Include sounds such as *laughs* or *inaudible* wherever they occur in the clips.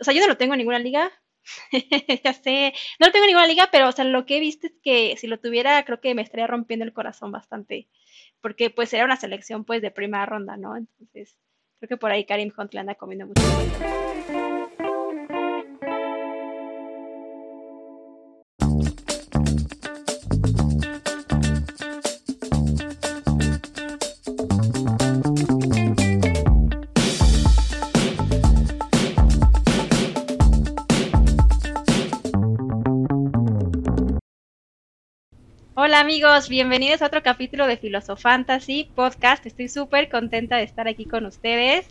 o sea, yo no lo tengo en ninguna liga, *laughs* ya sé, no lo tengo en ninguna liga, pero o sea, lo que he visto es que si lo tuviera, creo que me estaría rompiendo el corazón bastante, porque pues era una selección pues de primera ronda, ¿no? Entonces, creo que por ahí Karim Hunt le anda comiendo mucho. Hola amigos, bienvenidos a otro capítulo de Filosofantasy Podcast. Estoy súper contenta de estar aquí con ustedes.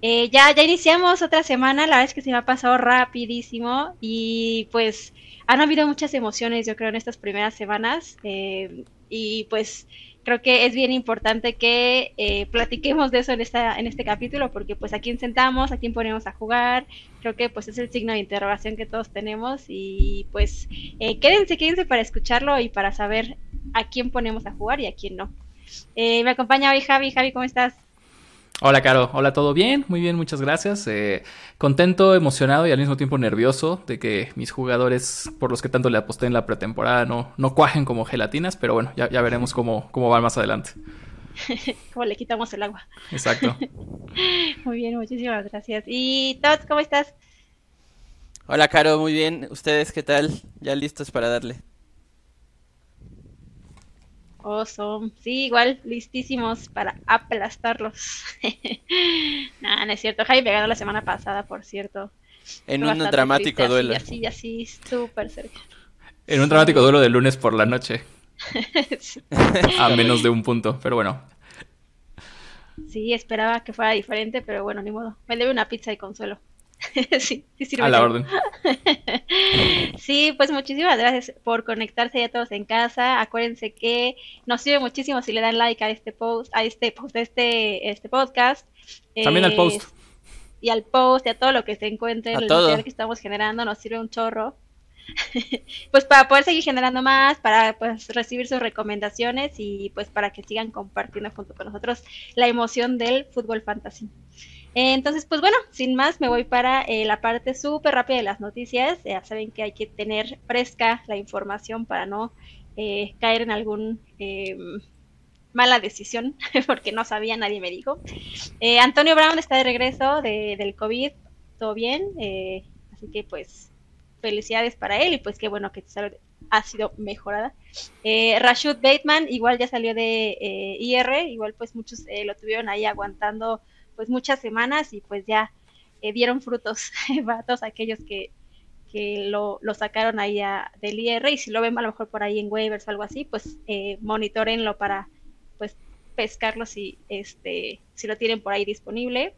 Eh, ya, ya iniciamos otra semana, la verdad es que se me ha pasado rapidísimo y pues han habido muchas emociones yo creo en estas primeras semanas eh, y pues creo que es bien importante que eh, platiquemos de eso en, esta, en este capítulo, porque pues a quién sentamos, a quién ponemos a jugar, creo que pues es el signo de interrogación que todos tenemos y pues eh, quédense, quédense para escucharlo y para saber a quién ponemos a jugar y a quién no. Eh, me acompaña hoy Javi, Javi, ¿cómo estás? Hola, Caro. Hola, ¿todo bien? Muy bien, muchas gracias. Eh, contento, emocionado y al mismo tiempo nervioso de que mis jugadores, por los que tanto le aposté en la pretemporada, no, no cuajen como gelatinas, pero bueno, ya, veremos cómo, cómo van más adelante. *laughs* cómo le quitamos el agua. Exacto. *laughs* muy bien, muchísimas gracias. ¿Y Todd, cómo estás? Hola, Caro, muy bien. ¿Ustedes qué tal? ¿Ya listos para darle? Awesome. Sí, igual, listísimos para aplastarlos. *laughs* nah, no es cierto. Jaime ganó la semana pasada, por cierto. En un dramático duelo. Así, así, súper cerca. En un dramático duelo de lunes por la noche. *laughs* A menos de un punto, pero bueno. Sí, esperaba que fuera diferente, pero bueno, ni modo. Me debe una pizza de consuelo. *laughs* sí, sí sirve. A la orden. *laughs* sí, pues muchísimas gracias por conectarse ya todos en casa. Acuérdense que nos sirve muchísimo si le dan like a este post, a este post, a este, este podcast. También al post. Y al post y a todo lo que se encuentre, el material que estamos generando nos sirve un chorro. *laughs* pues para poder seguir generando más, para pues recibir sus recomendaciones y pues para que sigan compartiendo junto con nosotros la emoción del fútbol fantasy. Entonces, pues bueno, sin más, me voy para eh, la parte súper rápida de las noticias. Ya saben que hay que tener fresca la información para no eh, caer en algún em, mala decisión, *laughs* porque no sabía, nadie me dijo. Eh, Antonio Brown está de regreso de, del COVID, todo bien, así que pues felicidades para él y pues qué bueno que ha sido mejorada. Rashud Bateman igual ya salió de IR, igual pues muchos lo tuvieron ahí aguantando pues muchas semanas y pues ya eh, dieron frutos *laughs* para todos aquellos que, que lo, lo, sacaron ahí a, del IR y si lo ven a lo mejor por ahí en waivers o algo así, pues eh, monitorenlo para pues pescarlo si, este, si lo tienen por ahí disponible.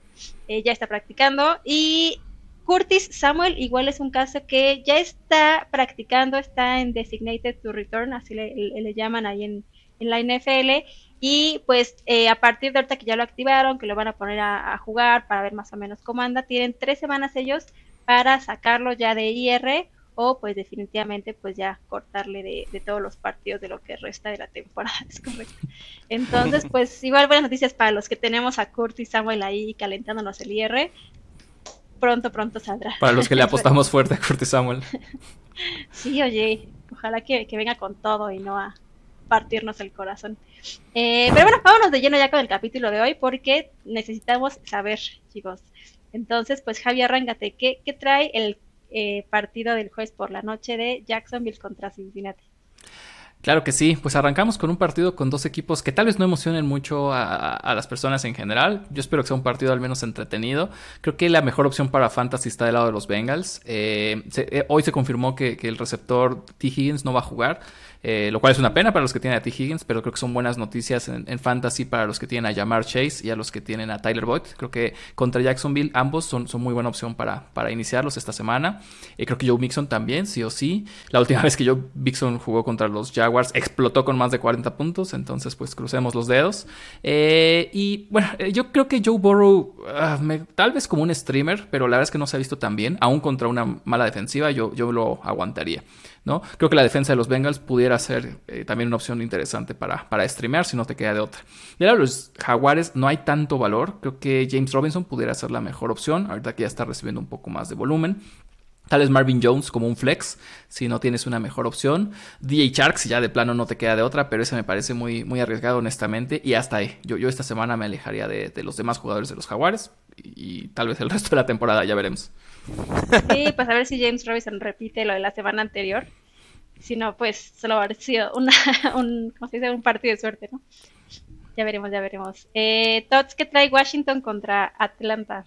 Eh, ya está practicando y Curtis Samuel igual es un caso que ya está practicando, está en Designated to Return, así le, le llaman ahí en, la NFL y pues eh, a partir de ahorita que ya lo activaron, que lo van a poner a, jugar para ver más o menos cómo anda, tienen tres semanas ellos para sacarlo ya de IR o pues definitivamente pues ya cortarle de, todos los partidos de lo que resta de la temporada, *laughs* es correcto. Entonces pues igual buenas noticias para los que tenemos a Curtis Samuel ahí calentándonos el IR. Pronto, pronto saldrá. Para los que le *laughs* apostamos fuerte a Curtis Samuel. *laughs* sí, oye, ojalá que venga con todo y no a, partirnos el corazón. Eh, pero bueno, vámonos de lleno ya con el capítulo de hoy porque necesitamos saber, chicos. Entonces, pues Javi, arrángate. ¿Qué, qué trae el eh, partido del jueves por la noche de Jacksonville contra Cincinnati? Claro que sí, pues arrancamos con un partido con dos equipos que tal vez no emocionen mucho a, las personas en general. Yo espero que sea un partido al menos entretenido. Creo que la mejor opción para Fantasy está del lado de los Bengals. Eh, hoy se confirmó que, el receptor T. Higgins no va a jugar. Eh, lo cual es una pena para los que tienen a T. Higgins, pero creo que son buenas noticias en, fantasy para los que tienen a Jamar Chase y a los que tienen a Tyler Boyd. Creo que contra Jacksonville ambos son, son muy buena opción para, para iniciarlos esta semana. Eh, creo que Joe Mixon también, sí o sí. La última *laughs* vez que Joe Mixon jugó contra los Jaguars explotó con más de 40 puntos, entonces pues crucemos los dedos. Eh, y bueno, yo creo que Joe Burrow, ah, tal vez como un streamer, pero la verdad es que no se ha visto tan bien, aún contra una mala defensiva, yo, yo lo aguantaría. ¿No? Creo que la defensa de los Bengals pudiera ser eh, también una opción interesante para, para streamear si no te queda de otra. De los Jaguares no hay tanto valor. Creo que James Robinson pudiera ser la mejor opción. Ahorita que ya está recibiendo un poco más de volumen. Tal vez Marvin Jones como un flex, si no tienes una mejor opción. DJ Shark, si ya de plano no te queda de otra, pero ese me parece muy, muy arriesgado, honestamente. Y hasta ahí. Yo, yo esta semana me alejaría de, los demás jugadores de los Jaguares. Y, tal vez el resto de la temporada, ya veremos. Sí, pues a ver si James Robinson repite lo de la semana anterior. Si no, pues solo habrá sido una, *laughs* un, un partido de suerte, ¿no? Ya veremos, ya veremos. Eh, Tots, ¿qué trae Washington contra Atlanta?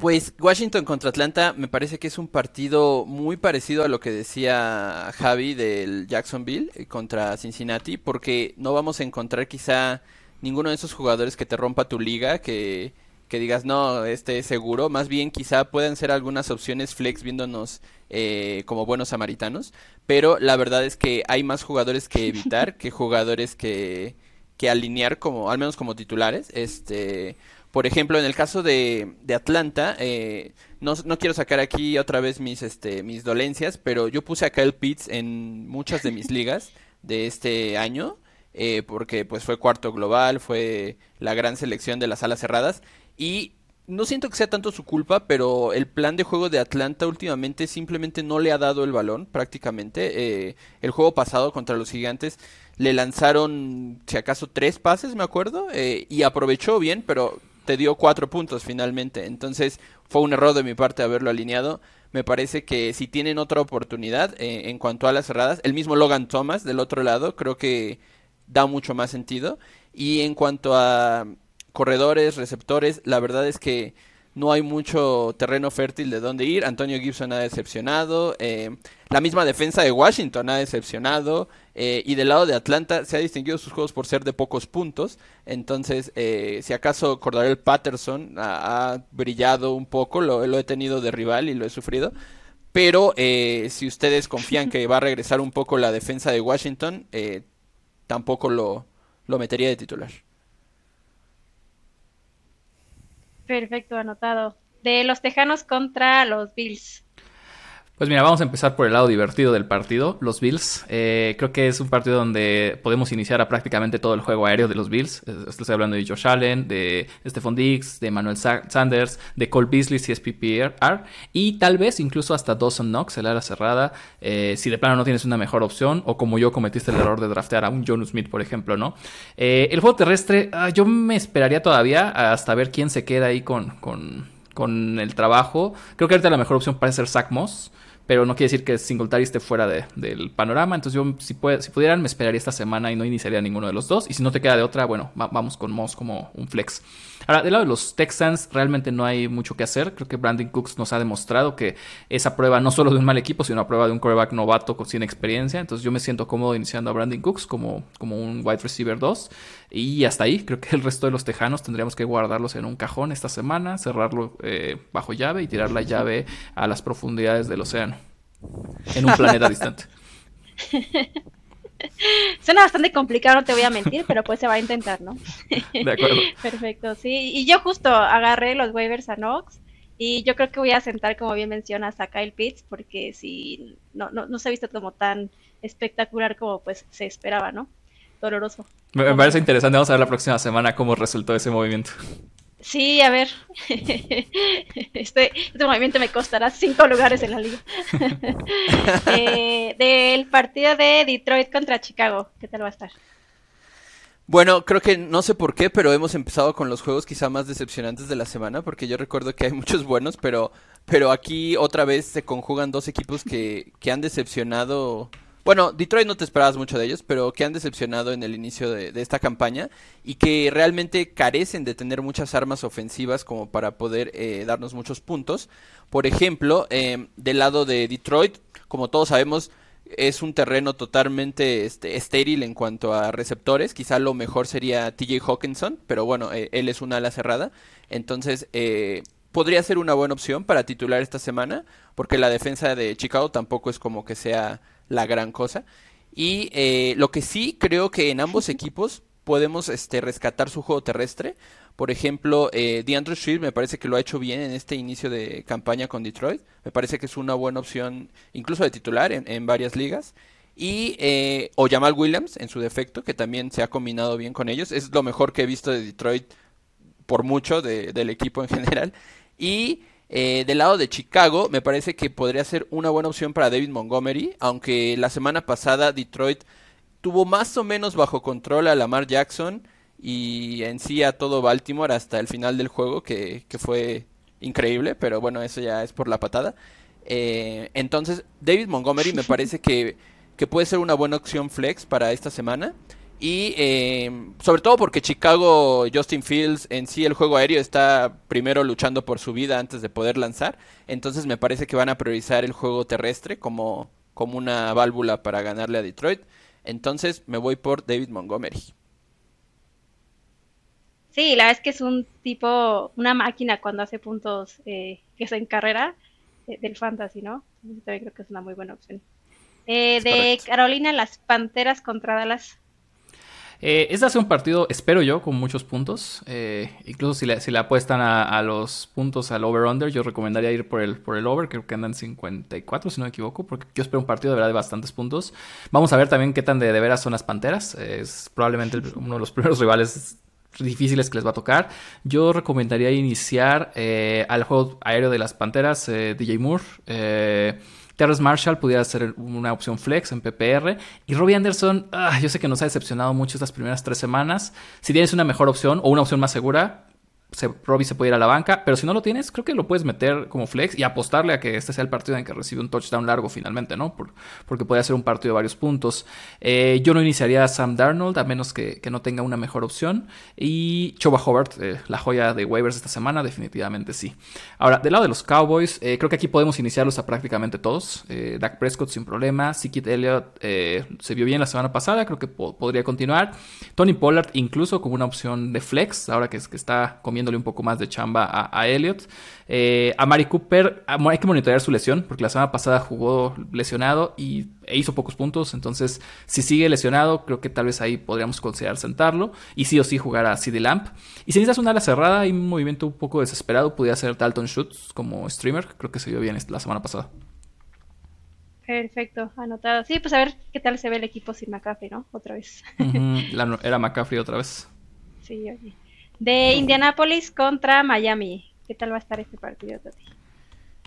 Pues Washington contra Atlanta me parece que es un partido muy parecido a lo que decía Javi del Jacksonville eh, contra Cincinnati, porque no vamos a encontrar quizá ninguno de esos jugadores que te rompa tu liga, que, que digas, no, este es seguro, más bien quizá puedan ser algunas opciones flex viéndonos eh, como buenos samaritanos, pero la verdad es que hay más jugadores que evitar *laughs* que jugadores que, que alinear como, al menos como titulares, este por ejemplo, en el caso de, de Atlanta, eh, no, no, quiero sacar aquí otra vez mis, este, mis dolencias, pero yo puse a Kyle Pitts en muchas de mis *laughs* ligas de este año, eh, porque pues fue cuarto global, fue la gran selección de las alas cerradas, y no siento que sea tanto su culpa, pero el plan de juego de Atlanta últimamente simplemente no le ha dado el balón prácticamente. Eh, el juego pasado contra los gigantes le lanzaron, si acaso, tres pases, me acuerdo, y aprovechó bien, pero te dio cuatro puntos finalmente. Entonces fue un error de mi parte haberlo alineado. Me parece que si tienen otra oportunidad eh, en cuanto a las cerradas, el mismo Logan Thomas del otro lado creo que da mucho más sentido. Y en cuanto a corredores, receptores, la verdad es que no hay mucho terreno fértil de dónde ir. Antonio Gibson ha decepcionado. Eh, la misma defensa de Washington ha decepcionado. Eh, y del lado de Atlanta se ha distinguido sus juegos por ser de pocos puntos. Entonces, eh, si acaso Cordarel Patterson ha, brillado un poco, lo, lo, he tenido de rival y lo he sufrido. Pero si ustedes confían que va a regresar un poco la defensa de Washington, tampoco lo, lo metería de titular. Perfecto, anotado. De los Tejanos contra los Bills. Pues mira, vamos a empezar por el lado divertido del partido, los Bills. Eh, creo que es un partido donde podemos iniciar a prácticamente todo el juego aéreo de los Bills. Estoy hablando de Josh Allen, de Stephon Diggs, de Manuel Sanders, de Cole Beasley si es PPR, y tal vez incluso hasta Dawson Knox, el ala cerrada, eh, si de plano no tienes una mejor opción, o como yo cometiste el error de draftear a un John Smith, por ejemplo, ¿no? Eh, el juego terrestre, ah, yo me esperaría todavía hasta ver quién se queda ahí con, con, con el trabajo. Creo que ahorita la mejor opción parece ser Zach Moss pero no quiere decir que Singletary esté fuera de, del panorama. Entonces yo, si, puede, si pudieran, me esperaría esta semana y no iniciaría ninguno de los dos. Y si no te queda de otra, bueno, vamos con Moss como un flex. Ahora, del lado de los Texans, realmente no hay mucho que hacer. Creo que Brandon Cooks nos ha demostrado que esa prueba no solo de un mal equipo, sino una prueba de un quarterback novato sin experiencia. Entonces yo me siento cómodo iniciando a Brandon Cooks como, como un wide receiver 2. Y hasta ahí, creo que el resto de los tejanos tendríamos que guardarlos en un cajón esta semana, cerrarlo eh, bajo llave y tirar la llave a las profundidades del océano. En un planeta distante. *laughs* Suena bastante complicado, no te voy a mentir, pero pues se va a intentar, ¿no? De acuerdo. *laughs* Perfecto, sí. Y yo justo agarré los waivers a Nox y yo creo que voy a sentar, como bien mencionas, a Kyle Pitts porque si no, no, no se ha visto como tan espectacular como pues se esperaba, ¿no? Doloroso. Me, parece interesante. Vamos a ver la próxima semana cómo resultó ese movimiento. Sí, a ver. *laughs* Este, este movimiento me costará cinco lugares en la liga. *laughs* Eh, del partido de Detroit contra Chicago, ¿qué tal va a estar? Bueno, creo que no sé por qué, pero hemos empezado con los juegos quizá más decepcionantes de la semana, porque yo recuerdo que hay muchos buenos, pero, pero aquí otra vez se conjugan dos equipos que, que han decepcionado bueno, Detroit no te esperabas mucho de ellos, pero que han decepcionado en el inicio de, esta campaña y que realmente carecen de tener muchas armas ofensivas como para poder eh, darnos muchos puntos. Por ejemplo, em, del lado de Detroit, como todos sabemos, es un terreno totalmente este, estéril en cuanto a receptores. Quizá lo mejor sería TJ Hawkinson, pero bueno, eh, él es una ala cerrada. Entonces, eh, podría ser una buena opción para titular esta semana, porque la defensa de Chicago tampoco es como que sea la gran cosa. Y eh, lo que sí creo que en ambos equipos podemos este, rescatar su juego terrestre, Por ejemplo, eh, DeAndre Swift me parece que lo ha hecho bien en este inicio de campaña con Detroit. Me parece que es una buena opción, incluso de titular en, varias ligas. Y eh, o Jamal Williams en su defecto, que también se ha combinado bien con ellos. Es lo mejor que he visto de Detroit por mucho del equipo en general. Y eh, del lado de Chicago, me parece que podría ser una buena opción para David Montgomery, aunque la semana pasada Detroit tuvo más o menos bajo control a Lamar Jackson y en sí a todo Baltimore hasta el final del juego, que, fue increíble, pero bueno, eso ya es por la patada. Eh, entonces, David Montgomery me parece que, que puede ser una buena opción flex para esta semana. Y eh, sobre todo porque Chicago, Justin Fields, en sí el juego aéreo está primero luchando por su vida antes de poder lanzar. Entonces me parece que van a priorizar el juego terrestre como, como una válvula para ganarle a Detroit. Entonces me voy por David Montgomery. Sí, la verdad es que es un tipo, una máquina cuando hace puntos eh, que es en carrera eh, del fantasy, ¿no? También creo que es una muy buena opción. de Carolina, las Panteras contra Dallas. Eh, este hace un partido, espero yo, con muchos puntos. Eh, incluso si le, si le apuestan a, los puntos al over-under, yo recomendaría ir por el, por el over. Creo que andan 54, si no me equivoco, porque yo espero un partido de verdad de bastantes puntos. Vamos a ver también qué tan de, de veras son las Panteras. Es probablemente uno de los *laughs* primeros rivales difíciles que les va a tocar. Yo recomendaría iniciar eh, al juego aéreo de las Panteras, eh, DJ Moore. Terrence Marshall pudiera ser una opción flex en PPR. Y Robbie Anderson, ah, yo sé que nos ha decepcionado mucho estas primeras tres semanas. Si tienes una mejor opción o una opción más segura, se, Robbie se puede ir a la banca, pero si no lo tienes, creo que lo puedes meter como flex y apostarle a que este sea el partido en que recibe un touchdown largo finalmente, ¿no? porque puede ser un partido de varios puntos. Eh, yo no iniciaría a Sam Darnold a menos que, no tenga una mejor opción. Y Choba Hobart, eh, la joya de waivers esta semana, definitivamente sí. Ahora, del lado de los Cowboys, eh, creo que aquí podemos iniciarlos a prácticamente todos. Dak Prescott sin problema, Sikit Elliott se vio bien la semana pasada, creo que podría continuar. Tony Pollard incluso como una opción de flex, ahora que, que está comiendo un poco más de chamba a, Elliot. Eh, a Mari Cooper hay que monitorear su lesión, porque la semana pasada jugó lesionado y e hizo pocos puntos. Entonces, si sigue lesionado, creo que tal vez ahí podríamos considerar sentarlo. Y sí o sí jugar a CD Lamp. Y si necesitas una ala cerrada y un movimiento un poco desesperado, podría ser Dalton Schutz como streamer. Creo que se vio bien la semana pasada. Perfecto, anotado. Sí, pues a ver qué tal se ve el equipo sin McCaffrey, ¿no? Otra vez. *laughs* era McCaffrey otra vez. Sí, oye. De Indianapolis contra Miami. ¿Qué tal va a estar este partido, Tati?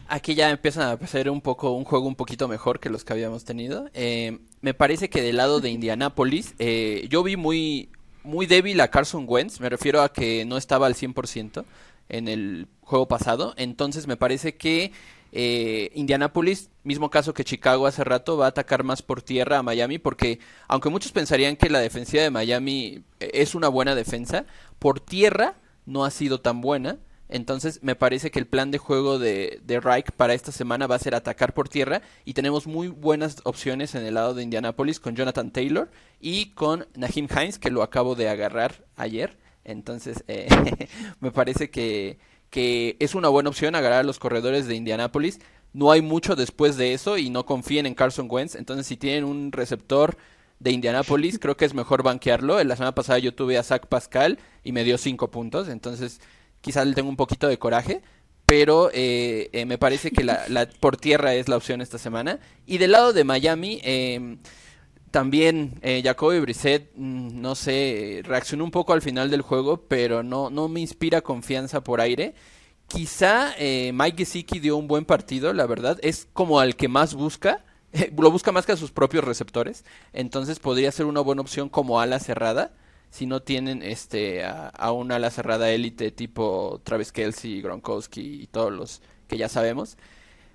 Aquí ya empieza a ser un poco un juego un poquito mejor que los que habíamos tenido. Eh, me parece que del lado de *laughs* Indianapolis, eh, yo vi muy, muy débil a Carson Wentz. Me refiero a que no estaba al 100% en el juego pasado. Entonces me parece que eh, Indianapolis, mismo caso que Chicago hace rato, va a atacar más por tierra a Miami porque aunque muchos pensarían que la defensiva de Miami es una buena defensa, por tierra no ha sido tan buena. Entonces me parece que el plan de juego de, de Reich para esta semana va a ser atacar por tierra y tenemos muy buenas opciones en el lado de Indianapolis con Jonathan Taylor y con Nahim Hines que lo acabo de agarrar ayer. Entonces eh, *laughs* me parece que, que es una buena opción agarrar a los corredores de Indianapolis. No hay mucho después de eso y no confíen en Carson Wentz. Entonces si tienen un receptor de Indianapolis, *laughs* creo que es mejor banquearlo. La semana pasada yo tuve a Zach Pascal y me dio 5 puntos, entonces quizás le tengo un poquito de coraje. Pero eh, eh, me parece que la, por tierra es la opción esta semana. Y del lado de Miami, em, también eh, Jacoby Brissett, mm, no sé, reaccionó un poco al final del juego, pero no, no me inspira confianza por aire. Quizá eh, Mike Gesicki dio un buen partido, la verdad. Es como al que más busca. *laughs* lo busca más que a sus propios receptores. Entonces podría ser una buena opción como ala cerrada. Si no tienen este a, una ala cerrada élite tipo Travis Kelsey, Gronkowski y todos los que ya sabemos.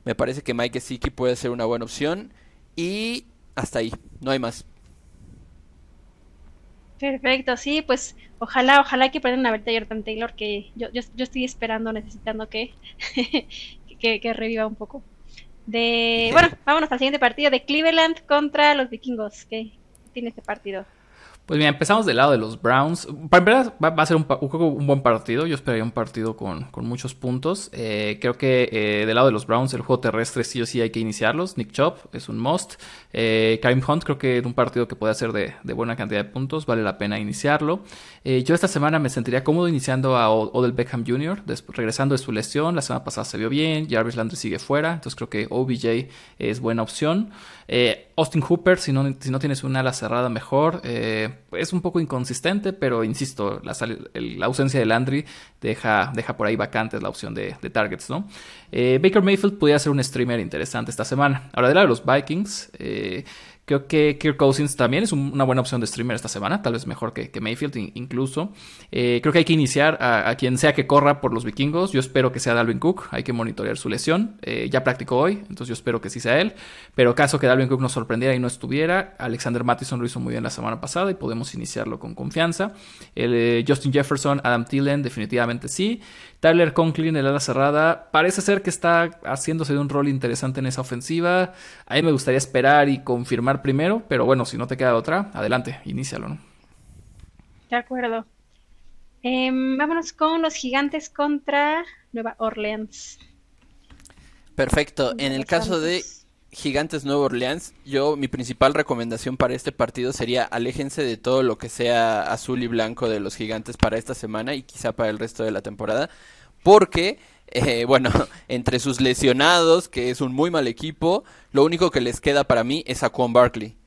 Me parece que Mike Gesicki puede ser una buena opción. Y hasta ahí, no hay más. Perfecto, sí, pues ojalá, ojalá que puedan a ver a Jordan Taylor, que yo, yo, yo estoy esperando, necesitando que, *laughs* que, que reviva un poco. De, bueno, vámonos al siguiente partido de Cleveland contra los vikingos. ¿Qué tiene este partido? Pues mira, empezamos del lado de los Browns. Para empezar, va, a ser un, un, buen partido. Yo esperaría un partido con, muchos puntos. Eh, creo que eh, del lado de los Browns, el juego terrestre sí o sí hay que iniciarlos. Nick Chop es un must. Eh, Karim Hunt creo que es un partido que puede ser de, buena cantidad de puntos. Vale la pena iniciarlo. Eh, yo esta semana me sentiría cómodo iniciando a Odell Beckham Jr. regresando de su lesión. La semana pasada se vio bien. Jarvis Landry sigue fuera. Entonces creo que OBJ es buena opción. Austin Hooper, si no, si no tienes una ala cerrada mejor, es un poco inconsistente, pero insisto, la, ausencia de Landry deja, deja por ahí vacantes la opción de, targets, ¿no? Eh, Baker Mayfield podría ser un streamer interesante esta semana. Ahora, de lado de los Vikings, eh, Creo que Kirk Cousins también es una buena opción de streamer esta semana, tal vez mejor que, Mayfield incluso. Eh, creo que hay que iniciar a, quien sea que corra por los vikingos. Yo espero que sea Dalvin Cook, hay que monitorear su lesión. Eh, ya practicó hoy, entonces yo espero que sí sea él. Pero caso que Dalvin Cook nos sorprendiera y no estuviera, Alexander Mattison lo hizo muy bien la semana pasada y podemos iniciarlo con confianza. Eh, Justin Jefferson, Adam Thielen, definitivamente sí. Tyler Conklin, el ala cerrada, parece ser que está haciéndose de un rol interesante en esa ofensiva. A mí me gustaría esperar y confirmar primero, pero bueno, si no te queda otra, adelante, inícialo, ¿no? De acuerdo. Em, vámonos con los gigantes contra Nueva Orleans. Perfecto. En el caso de Gigantes Nueva Orleans, yo mi principal recomendación para este partido sería aléjense de todo lo que sea azul y blanco de los Gigantes para esta semana y quizá para el resto de la temporada, porque eh, bueno, *laughs* entre sus lesionados, que es un muy mal equipo, lo único que les queda para mí es a Quan Barkley.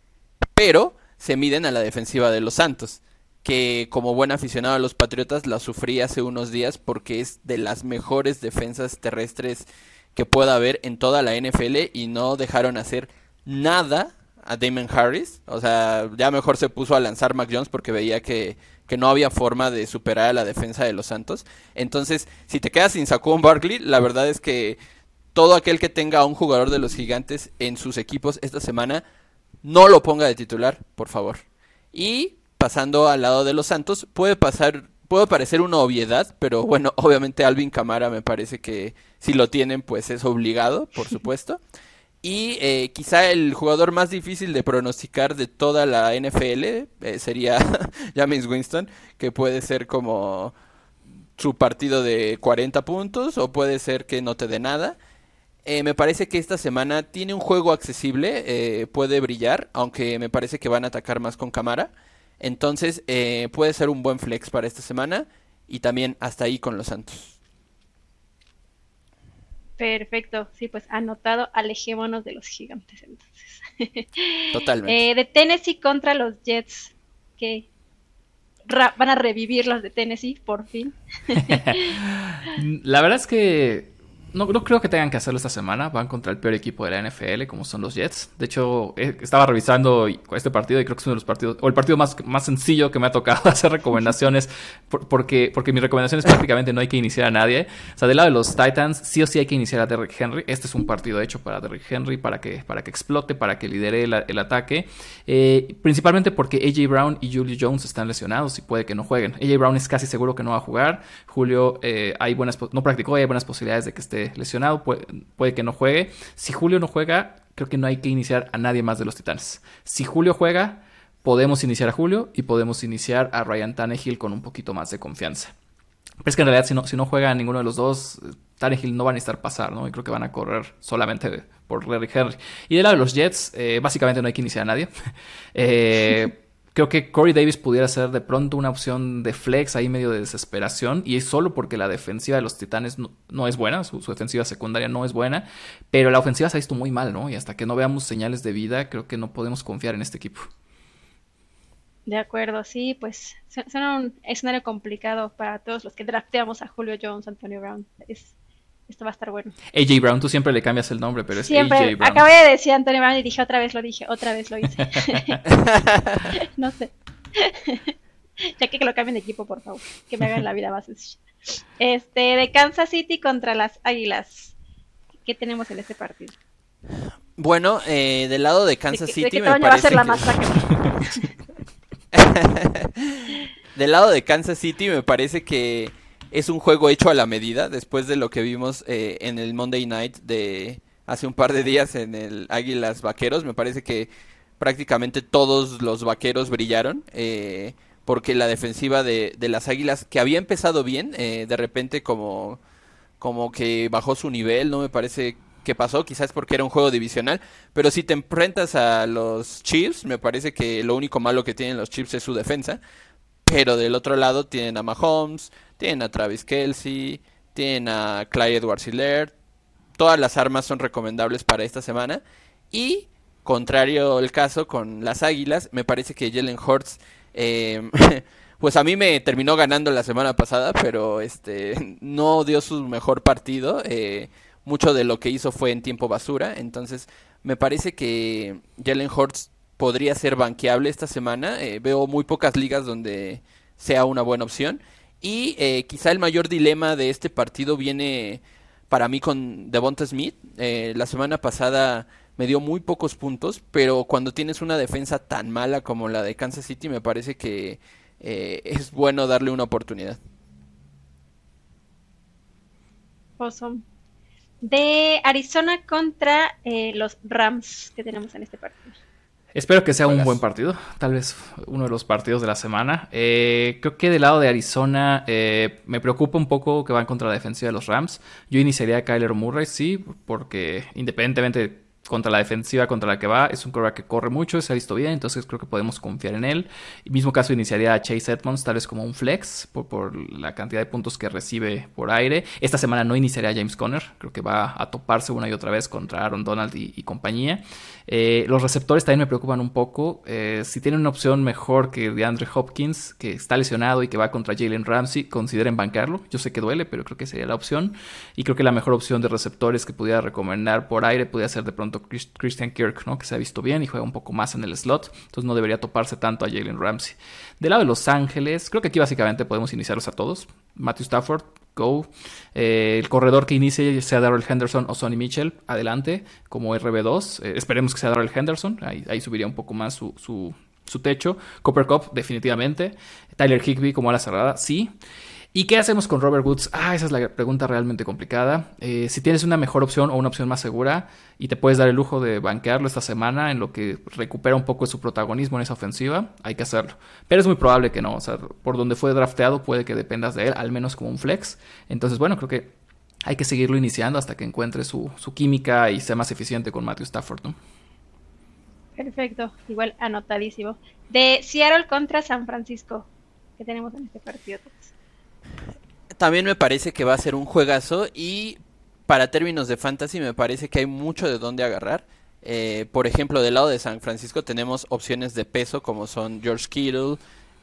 Pero se miden a la defensiva de los Santos, que como buen aficionado a los Patriotas la sufrí hace unos días porque es de las mejores defensas terrestres que pueda haber en toda la NFL y no dejaron hacer nada a Damon Harris. O sea, ya mejor se puso a lanzar Mac Jones porque veía que, no había forma de superar a la defensa de los Santos. Entonces, si te quedas sin Saquon Barkley, la verdad es que todo aquel que tenga a un jugador de los gigantes en sus equipos esta semana, no lo ponga de titular, por favor. Y pasando al lado de los Santos, puede pasar puede parecer una obviedad, pero bueno, *laughs* obviamente Alvin Camara me parece que si lo tienen, pues es obligado, por *laughs* supuesto. Y eh, quizá el jugador más difícil de pronosticar de toda la NFL eh, sería *laughs* James Winston, que puede ser como su partido de 40 puntos o puede ser que no te dé nada. Eh, me parece que esta semana tiene un juego accesible, puede brillar, aunque me parece que van a atacar más con cámara. Entonces eh, puede ser un buen flex para esta semana y también hasta ahí con los Santos. Perfecto, sí, pues anotado, alejémonos de los gigantes entonces. *laughs* Totalmente. Eh, de Tennessee contra los Jets, que van a revivir los de Tennessee, por fin. *laughs* La verdad es que no, no, creo que tengan que hacerlo esta semana. Van contra el peor equipo de la NFL, como son los Jets. De hecho, eh, estaba revisando este partido y creo que es uno de los partidos, o el partido más, más sencillo que me ha tocado *laughs* hacer recomendaciones, porque, porque mi recomendación es prácticamente no hay que iniciar a nadie. O sea, del lado de los Titans, sí o sí hay que iniciar a Derrick Henry. Este es un partido hecho para Derrick Henry, para que, para que explote, para que lidere el, ataque. Eh, principalmente porque AJ Brown y Julio Jones están lesionados y puede que no jueguen. AJ Brown es casi seguro que no va a jugar. Julio eh, hay buenas, no practicó, hay buenas posibilidades de que esté lesionado, puede, que no juegue. Si Julio no juega, creo que no hay que iniciar a nadie más de los Titanes. Si Julio juega, podemos iniciar a Julio y podemos iniciar a Ryan Tannehill con un poquito más de confianza. Pero es que en realidad si no, si no juega ninguno de los dos, Tannehill no va a necesitar pasar, ¿no? Y creo que van a correr solamente por Larry Henry. Y de lado de los Jets, eh, básicamente no hay que iniciar a nadie. *laughs* eh, Creo que Corey Davis pudiera ser de pronto una opción de flex ahí medio de desesperación y es solo porque la defensiva de los Titanes no, es buena, su, defensiva secundaria no es buena, pero la ofensiva se ha visto muy mal, ¿no? Y hasta que no veamos señales de vida, creo que no podemos confiar en este equipo. De acuerdo, sí, pues suena un escenario complicado para todos los que drafteamos a Julio Jones, Antonio Brown. Es, esto va a estar bueno. AJ Brown, tú siempre le cambias el nombre, pero es siempre, AJ Brown. Acabé de decir Antonio Brown y dije otra vez lo dije, otra vez lo hice. *laughs* no sé. *laughs* ya que lo cambien de equipo, por favor. Que me hagan la vida más sencilla. Este, de Kansas City contra las Águilas. ¿Qué tenemos en este partido? Bueno, eh, del lado de Kansas City me parece va a ser la masacre. *laughs* del lado de Kansas City me parece que es un juego hecho a la medida, después de lo que vimos eh, en el Monday Night de hace un par de días en el Águilas Vaqueros. Me parece que prácticamente todos los vaqueros brillaron. Eh, porque la defensiva de, de, las Águilas, que había empezado bien, eh, de repente como, como que bajó su nivel, no me parece que pasó, quizás porque era un juego divisional, pero si te enfrentas a los Chiefs, me parece que lo único malo que tienen los Chiefs es su defensa, pero del otro lado tienen a Mahomes, tienen a Travis Kelsey, tienen a Clyde Edwards Hiller, todas las armas son recomendables para esta semana, y contrario el caso con las Águilas, me parece que Jalen Hurts eh, *laughs* pues a mí me terminó ganando la semana pasada, pero este *laughs* no dio su mejor partido. Eh, mucho de lo que hizo fue en tiempo basura. Entonces, me parece que Jalen Hurts podría ser banqueable esta semana. Eh, veo muy pocas ligas donde sea una buena opción. Y quizá el mayor dilema de este partido viene para mí con Devonta Smith. la semana pasada me dio muy pocos puntos, pero cuando tienes una defensa tan mala como la de Kansas City, me parece que eh, es bueno darle una oportunidad. Awesome. De Arizona contra eh, los Rams que tenemos en este partido. Espero que sea un buen partido, tal vez uno de los partidos de la semana. Eh, creo que del lado de Arizona me preocupa un poco que van contra la defensiva de los Rams. Yo iniciaría a Kyler Murray, sí, porque independientemente contra la defensiva contra la que va. Es un quarterback que corre mucho, se ha visto bien, entonces creo que podemos confiar en él. Mismo caso iniciaría a Chase Edmonds, tal vez como un flex por, la cantidad de puntos que recibe por aire. Esta semana no iniciaría a James Conner, creo que va a toparse una y otra vez contra Aaron Donald y, compañía. Eh, los receptores también me preocupan un poco. Eh, si tienen una opción mejor que de Andre Hopkins, que está lesionado y que va contra Jalen Ramsey, consideren bancarlo. Yo sé que duele, pero creo que sería la opción. Y creo que la mejor opción de receptores que pudiera recomendar por aire pudiera ser de pronto Christian Kirk, ¿no? Que se ha visto bien y juega un poco más en el slot. Entonces no debería toparse tanto a Jalen Ramsey. Del lado de Los Ángeles, creo que aquí básicamente podemos iniciarlos a todos. Matthew Stafford, go. Eh, el corredor que inicie, sea Darrell Henderson o Sonny Mitchell, adelante, como RB2. Eh, esperemos que sea Darrell Henderson. Ahí, subiría un poco más su, su techo. Copper Cup, definitivamente. Tyler Higby como a la cerrada, sí. ¿Y qué hacemos con Robert Woods? Ah, esa es la pregunta realmente complicada. Eh, si tienes una mejor opción o una opción más segura y te puedes dar el lujo de banquearlo esta semana en lo que recupera un poco de su protagonismo en esa ofensiva, hay que hacerlo. Pero es muy probable que no. O sea, por donde fue drafteado puede que dependas de él, al menos como un flex. Entonces, bueno, creo que hay que seguirlo iniciando hasta que encuentre su, química y sea más eficiente con Matthew Stafford, ¿no? Perfecto, igual anotadísimo. De Seattle contra San Francisco, ¿qué tenemos en este partido? También me parece que va a ser un juegazo y para términos de fantasy me parece que hay mucho de dónde agarrar. Eh, por ejemplo, del lado de San Francisco tenemos opciones de peso como son George Kittle.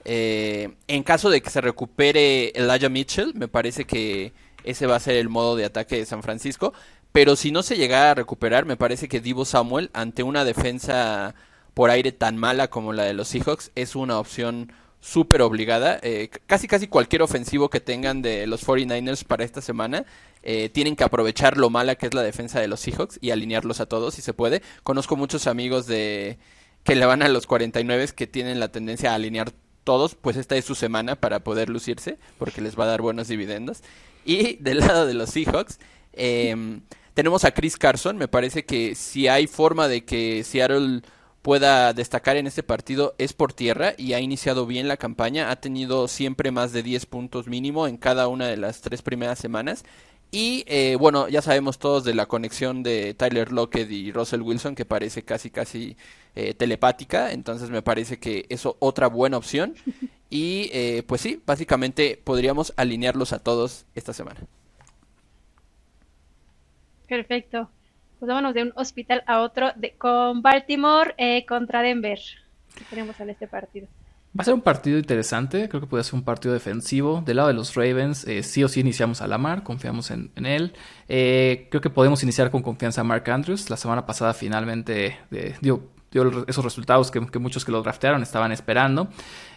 Eh, en caso de que se recupere Elijah Mitchell, me parece que ese va a ser el modo de ataque de San Francisco. Pero si no se llega a recuperar, me parece que Divo Samuel, ante una defensa por aire tan mala como la de los Seahawks, es una opción súper obligada. Eh, casi casi cualquier ofensivo que tengan de los 49ers para esta semana eh, tienen que aprovechar lo mala que es la defensa de los Seahawks y alinearlos a todos si se puede. Conozco muchos amigos de que le van a los 49 que tienen la tendencia a alinear todos, pues esta es su semana para poder lucirse porque les va a dar buenos dividendos. Y del lado de los Seahawks, em, tenemos a Chris Carson. Me parece que si hay forma de que Seattle pueda destacar en este partido es por tierra y ha iniciado bien la campaña, ha tenido siempre más de 10 puntos mínimo en cada una de las tres primeras semanas. Y eh, bueno, ya sabemos todos de la conexión de Tyler Lockett y Russell Wilson, que parece casi casi eh, telepática, entonces me parece que eso otra buena opción. *laughs* Y eh, pues sí, básicamente podríamos alinearlos a todos esta semana. Perfecto pues vámonos de un hospital a otro con Baltimore eh, contra Denver. ¿Qué tenemos en este partido? Va a ser un partido interesante, creo que puede ser un partido defensivo. Del lado de los Ravens, eh, sí o sí iniciamos a Lamar, confiamos en, él. Eh, creo que podemos iniciar con confianza a Mark Andrews. La semana pasada finalmente dio, esos resultados que, muchos que lo draftearon estaban esperando.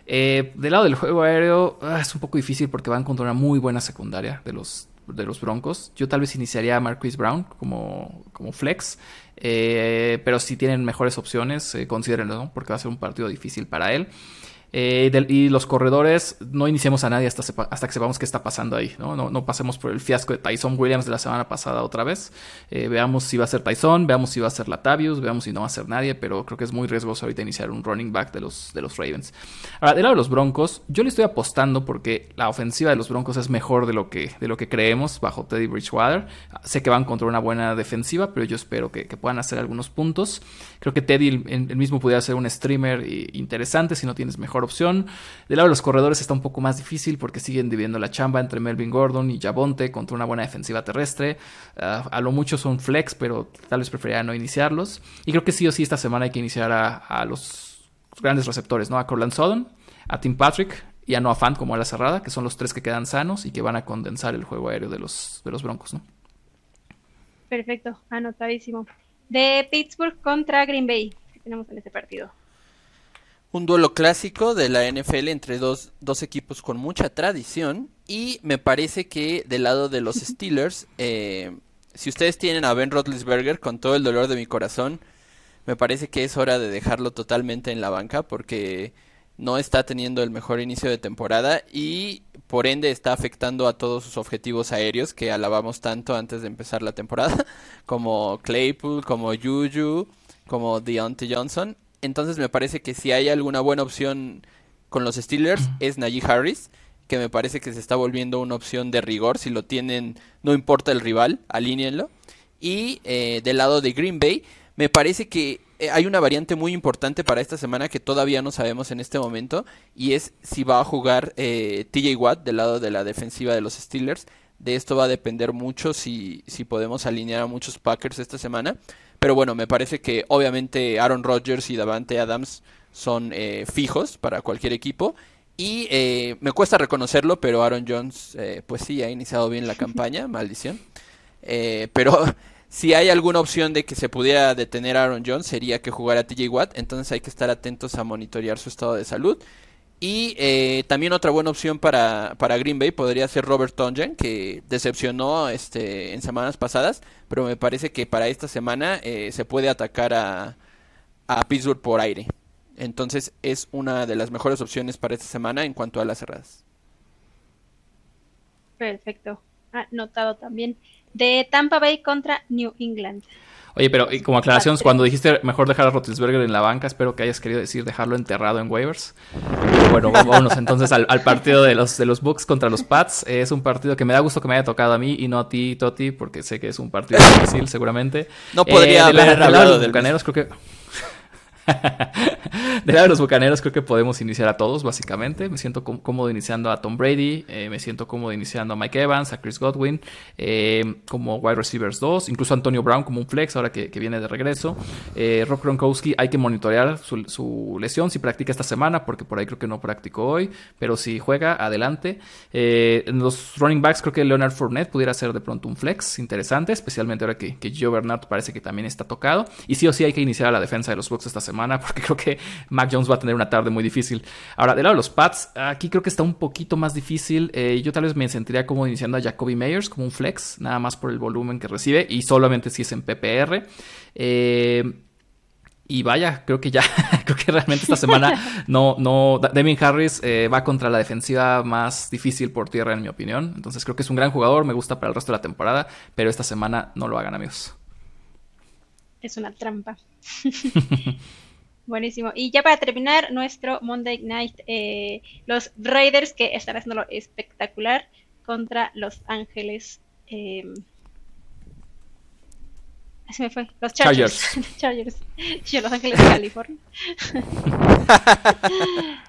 del lado del juego aéreo ah, es un poco difícil porque van contra una muy buena secundaria de los, de los Broncos. Yo tal vez iniciaría a Marquise Brown como, como flex, eh, pero si tienen mejores opciones, eh, considérenlo, porque va a ser un partido difícil para él. Eh, y los corredores, no iniciemos a nadie hasta, hasta que sepamos qué está pasando ahí. ¿no? No, pasemos por el fiasco de Tyson Williams de la semana pasada otra vez. Eh, veamos si va a ser Tyson, veamos si va a ser Latavius, veamos si no va a ser nadie, pero creo que es muy riesgoso ahorita iniciar un running back de los, de los Ravens. Ahora, del lado de los Broncos, yo le estoy apostando porque la ofensiva de los Broncos es mejor de lo que, de lo que creemos bajo Teddy Bridgewater. Sé que van contra una buena defensiva, pero yo espero que, puedan hacer algunos puntos. Creo que Teddy el, mismo pudiera ser un streamer interesante si no tienes mejor opción. Del lado de los corredores está un poco más difícil porque siguen dividiendo la chamba entre Melvin Gordon y Jabonte contra una buena defensiva terrestre. Ah, a lo mucho son flex, pero tal vez preferiría no iniciarlos. Y creo que sí o sí esta semana hay que iniciar a, los grandes receptores, ¿no? A Corland Sodon, a Tim Patrick y a Noah Fant como a la cerrada, que son los tres que quedan sanos y que van a condensar el juego aéreo de los, de los Broncos, ¿no? Perfecto, anotadísimo. De Pittsburgh contra Green Bay, ¿qué tenemos en este partido? Un duelo clásico de la NFL entre dos, dos, equipos con mucha tradición. Y me parece que del lado de los *laughs* Steelers, eh, si ustedes tienen a Ben Roethlisberger, con todo el dolor de mi corazón, me parece que es hora de dejarlo totalmente en la banca porque no está teniendo el mejor inicio de temporada y por ende está afectando a todos sus objetivos aéreos que alabamos tanto antes de empezar la temporada, *laughs* como Claypool, como Juju, como Deontay Johnson. Entonces me parece que si hay alguna buena opción con los Steelers es Najee Harris, que me parece que se está volviendo una opción de rigor. Si lo tienen, no importa el rival, alíñenlo. Y eh, del lado de Green Bay, me parece que eh, hay una variante muy importante para esta semana que todavía no sabemos en este momento. Y es si va a jugar eh, TJ Watt del lado de la defensiva de los Steelers. De esto va a depender mucho si, si podemos alinear a muchos Packers esta semana. Pero bueno, me parece que obviamente Aaron Rodgers y Davante Adams son eh, fijos para cualquier equipo. Y eh, me cuesta reconocerlo, pero Aaron Jones, eh, pues sí, ha iniciado bien la *laughs* campaña, maldición. pero *laughs* si hay alguna opción de que se pudiera detener a Aaron Jones, sería que jugara TJ Watt. Entonces hay que estar atentos a monitorear su estado de salud. Y eh, también otra buena opción para, para, Green Bay podría ser Robert Tonjan, que decepcionó este, en semanas pasadas, pero me parece que para esta semana eh, se puede atacar a, a Pittsburgh por aire. Entonces es una de las mejores opciones para esta semana en cuanto a las cerradas. Perfecto. Anotado también. De Tampa Bay contra New England. Oye, pero y como aclaración, cuando dijiste mejor dejar a Rotisberger en la banca, espero que hayas querido decir dejarlo enterrado en waivers. Bueno, vámonos entonces al, partido de los, de los Bucks contra los Pats. es un partido que me da gusto que me haya tocado a mí y no a ti, Toti, porque sé que es un partido difícil seguramente. No podría eh, haber hablado del Bucaneros, creo que de lado de los bucaneros, creo que podemos iniciar a todos, básicamente. Me siento cómodo iniciando a Tom Brady, eh, me siento cómodo iniciando a Mike Evans, a Chris Godwin, eh, como wide receivers 2, incluso Antonio Brown como un flex ahora que, viene de regreso. Eh, Rob Gronkowski, hay que monitorear su, lesión, si practica esta semana, porque por ahí creo que no practicó hoy, pero si juega, adelante. en los running backs, creo que Leonard Fournette pudiera ser de pronto un flex interesante, especialmente ahora que, que Gio Bernard parece que también está tocado. Y sí o sí hay que iniciar a la defensa de los Bucks esta semana *laughs* porque creo que Mac Jones va a tener una tarde muy difícil. Ahora, del lado de los Pats, aquí creo que está un poquito más difícil. Eh, yo tal vez me sentiría como iniciando a Jacoby Meyers como un flex, nada más por el volumen que recibe y solamente si es en PPR. Eh, y vaya, creo que ya, *laughs* creo que realmente esta semana *laughs* no, no, Damien Harris eh, va contra la defensiva más difícil por tierra, en mi opinión. Entonces creo que es un gran jugador, me gusta para el resto de la temporada, pero esta semana no lo hagan, amigos. Es una trampa. Buenísimo. Y ya para terminar, nuestro Monday Night, eh, los Raiders que están haciéndolo espectacular contra Los Ángeles. Eh, así me fue. Los Chargers. Chargers. *laughs* Los Ángeles de California. *laughs*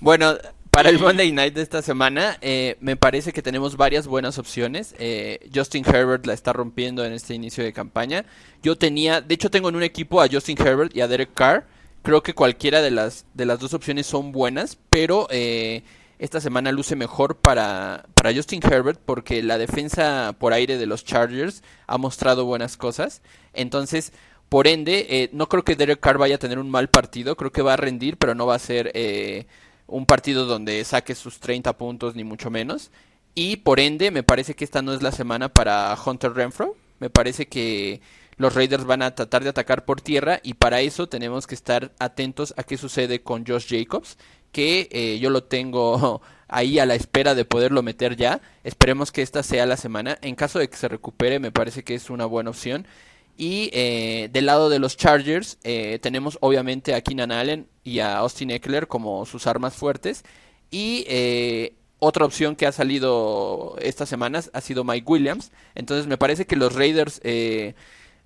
bueno, para el Monday Night de esta semana, eh, me parece que tenemos varias buenas opciones. Eh, Justin Herbert la está rompiendo en este inicio de campaña. Yo tenía, de hecho tengo en un equipo a Justin Herbert y a Derek Carr. Creo que cualquiera de las, de las dos opciones son buenas, pero eh, esta semana luce mejor para, para Justin Herbert porque la defensa por aire de los Chargers ha mostrado buenas cosas. Entonces, por ende, no creo que Derek Carr vaya a tener un mal partido. Creo que va a rendir, pero no va a ser un partido donde saque sus 30 puntos, ni mucho menos. Y por ende, me parece que esta no es la semana para Hunter Renfro. Me parece que los Raiders van a tratar de atacar por tierra y para eso tenemos que estar atentos a qué sucede con Josh Jacobs, que eh, yo lo tengo *laughs* ahí a la espera de poderlo meter ya. Esperemos que esta sea la semana. En caso de que se recupere, me parece que es una buena opción. Y eh, del lado de los Chargers, eh, tenemos obviamente a Keenan Allen y a Austin Eckler como sus armas fuertes. Y eh, otra opción que ha salido estas semanas ha sido Mike Williams. Entonces me parece que los Raiders,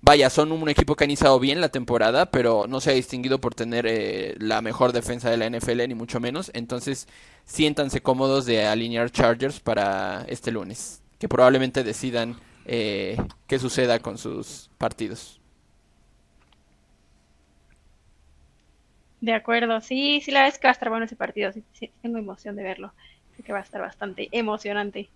vaya, son un equipo que ha iniciado bien la temporada, pero no se ha distinguido por tener la mejor defensa de la NFL, ni mucho menos. Entonces siéntanse cómodos de alinear Chargers para este lunes, que probablemente decidan eh, qué suceda con sus partidos. De acuerdo, sí, sí, la verdad es que va a estar bueno ese partido, sí, tengo emoción de verlo, creo que va a estar bastante emocionante.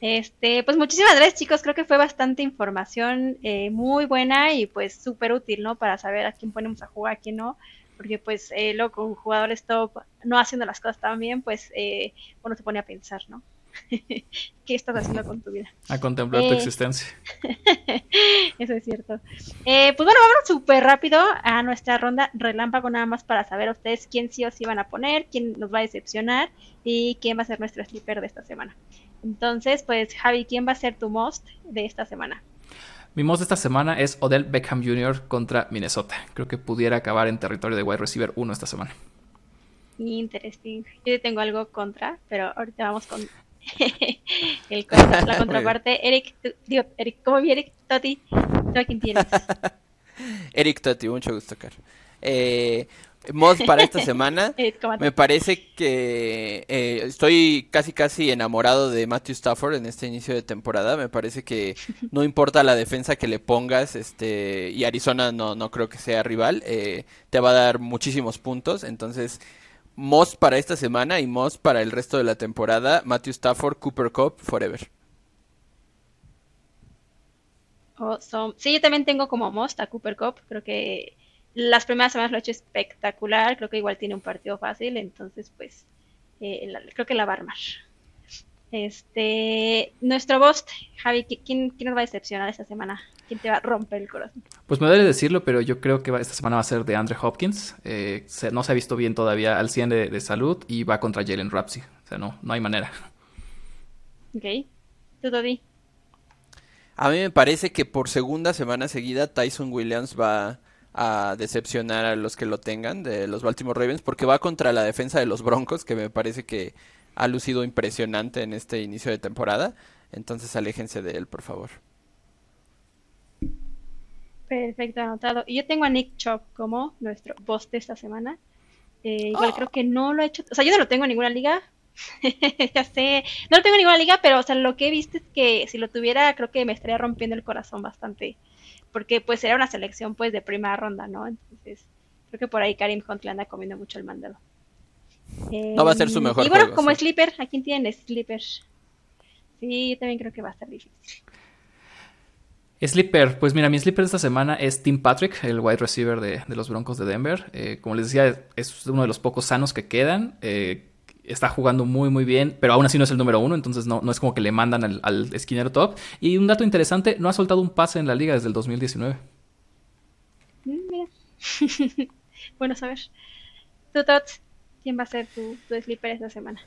Este, pues muchísimas gracias chicos, creo que fue bastante información eh, muy buena y pues súper útil, ¿no? Para saber a quién ponemos a jugar, a quién no, porque pues eh, luego con jugadores top no haciendo las cosas tan bien, pues eh, uno se pone a pensar, ¿no? *laughs* ¿Qué estás haciendo con tu vida? A contemplar tu eh, existencia. *laughs* Eso es cierto. Eh, pues bueno, vamos súper rápido a nuestra ronda relámpago, nada más para saber a ustedes quién sí o sí van a poner, quién nos va a decepcionar y quién va a ser nuestro slipper de esta semana. Entonces, pues Javi, ¿quién va a ser tu most de esta semana? Mi most de esta semana es Odell Beckham Jr. contra Minnesota. Creo que pudiera acabar en territorio de wide receiver 1 esta semana. Interesting. Yo tengo algo contra, pero ahorita vamos con *laughs* el la contraparte, Eric, digo, Eric, ¿cómo vi Eric Totti? ¿Tú a quién tienes? *laughs* Eric Totti, mucho gusto, Car. Eh, mod para esta *laughs* semana. me parece que eh, estoy casi casi enamorado de Matthew Stafford en este inicio de temporada. Me parece que no importa la defensa que le pongas, este y Arizona no, no creo que sea rival, eh, te va a dar muchísimos puntos. Entonces Moss para esta semana y Moss para el resto de la temporada, Matthew Stafford, Cooper Cup, Forever. Sí, yo también tengo como Moss a Cooper Cup. Creo que las primeras semanas lo ha hecho espectacular. Creo que igual tiene un partido fácil. Entonces, pues, eh, creo que la va a armar. Este, nuestro boss, Javi, ¿quién, ¿quién, nos va a decepcionar esta semana? ¿Quién te va a romper el corazón? Pues me duele decirlo, pero yo creo que esta semana va a ser de Andre Hopkins. Eh, no se ha visto bien todavía al 100 de, salud y va contra Jalen Rapsey. O sea, no, no hay manera. Ok. ¿Tú, Toddy? A mí me parece que por segunda semana seguida Tyson Williams va a decepcionar a los que lo tengan de los Baltimore Ravens porque va contra la defensa de los Broncos que me parece que ha lucido impresionante en este inicio de temporada. Entonces aléjense de él, por favor. Perfecto, anotado. Y yo tengo a Nick Chop como nuestro boss de esta semana. Eh, igual oh. creo que no lo ha hecho. O sea, yo no lo tengo en ninguna liga. *laughs* ya sé. No lo tengo en ninguna liga, pero o sea, lo que he visto es que si lo tuviera, creo que me estaría rompiendo el corazón bastante. Porque pues era una selección pues de primera ronda, ¿no? Entonces, creo que por ahí Karim Hunt le anda comiendo mucho el mandado no va a ser su mejor. Y bueno, como Sleeper, ¿a quién tienes? Sleeper. Sí, yo también creo que va a estar difícil. Sleeper, pues mira, mi sleeper esta semana es Tim Patrick, el wide receiver de, los Broncos de Denver. Eh, como les decía, es uno de los pocos sanos que quedan. Eh, está jugando muy, muy bien, pero aún así no es el número uno, entonces no, no es como que le mandan al, al, esquinero top. Y un dato interesante, no ha soltado un pase en la liga desde el 2019. Mm, mira. *laughs* bueno saber. ¿Tú, Tots? ¿Quién va a ser tu, sleeper esta semana?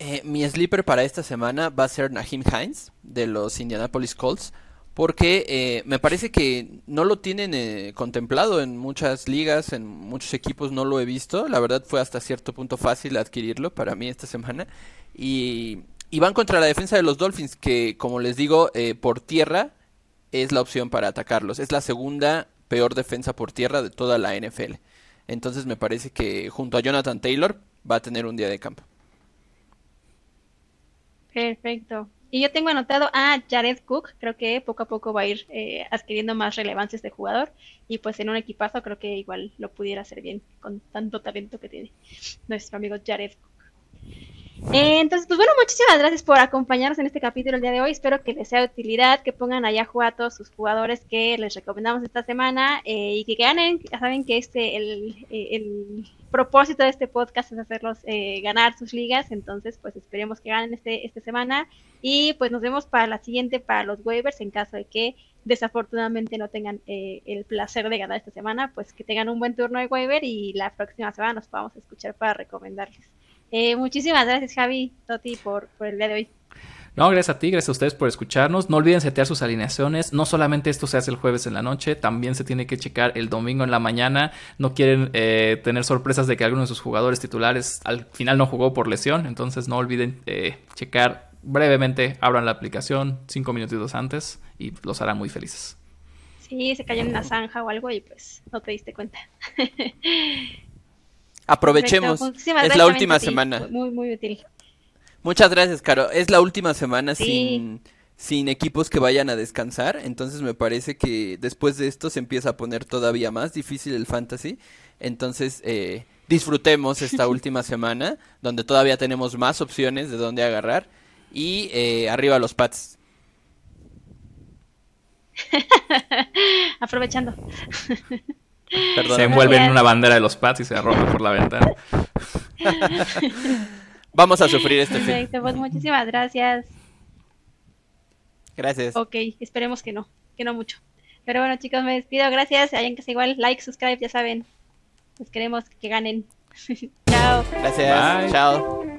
Eh, mi sleeper para esta semana va a ser Nahim Hines de los Indianapolis Colts. Porque eh, me parece que no lo tienen eh, contemplado en muchas ligas, en muchos equipos no lo he visto. La verdad fue hasta cierto punto fácil adquirirlo para mí esta semana. Y, van contra la defensa de los Dolphins, que como les digo, por tierra es la opción para atacarlos. Es la segunda peor defensa por tierra de toda la NFL. Entonces me parece que junto a Jonathan Taylor va a tener un día de campo. Perfecto. Y yo tengo anotado a Jared Cook, creo que poco a poco va a ir eh, adquiriendo más relevancia este jugador y pues en un equipazo creo que igual lo pudiera hacer bien con tanto talento que tiene nuestro amigo Jared Cook. Eh, entonces, pues bueno, muchísimas gracias por acompañarnos en este capítulo el día de hoy. Espero que les sea de utilidad, que pongan allá a jugar a todos sus jugadores que les recomendamos esta semana eh, y que ganen. Ya saben que este el, el, propósito de este podcast es hacerlos eh, ganar sus ligas. Entonces, pues esperemos que ganen este esta semana. Y pues nos vemos para la siguiente, para los waivers, en caso de que desafortunadamente no tengan eh, el placer de ganar esta semana, pues que tengan un buen turno de waiver y la próxima semana nos podamos escuchar para recomendarles. Eh, muchísimas gracias Javi, Toti, por, por el día de hoy. No, gracias a ti, gracias a ustedes por escucharnos. No olviden setear sus alineaciones. No solamente esto se hace el jueves en la noche, también se tiene que checar el domingo en la mañana. No quieren eh, tener sorpresas de que alguno de sus jugadores titulares al final no jugó por lesión. Entonces no olviden eh, checar brevemente, abran la aplicación cinco minutitos antes y los hará muy felices. Sí, se cayó en una zanja o algo y pues no te diste cuenta. *laughs* Aprovechemos. Es la última semana. Muy, muy útil. Muchas gracias, Caro. Es la última semana sin, sin equipos que vayan a descansar, entonces me parece que después de esto se empieza a poner todavía más difícil el fantasy. Entonces, eh, disfrutemos esta *laughs* última semana, donde todavía tenemos más opciones de dónde agarrar. Y eh, arriba los Pats. *laughs* Aprovechando. *laughs* Se envuelve en una bandera de los Pats y se arroja por la ventana. *laughs* Vamos a sufrir este Perfecto, pues muchísimas gracias. Gracias. Ok, esperemos que no, que no mucho. Pero bueno, chicos, me despido. Gracias. Hayan que sea igual, like, subscribe, ya saben. Pues queremos que ganen. *laughs* Chao. Gracias. Chao.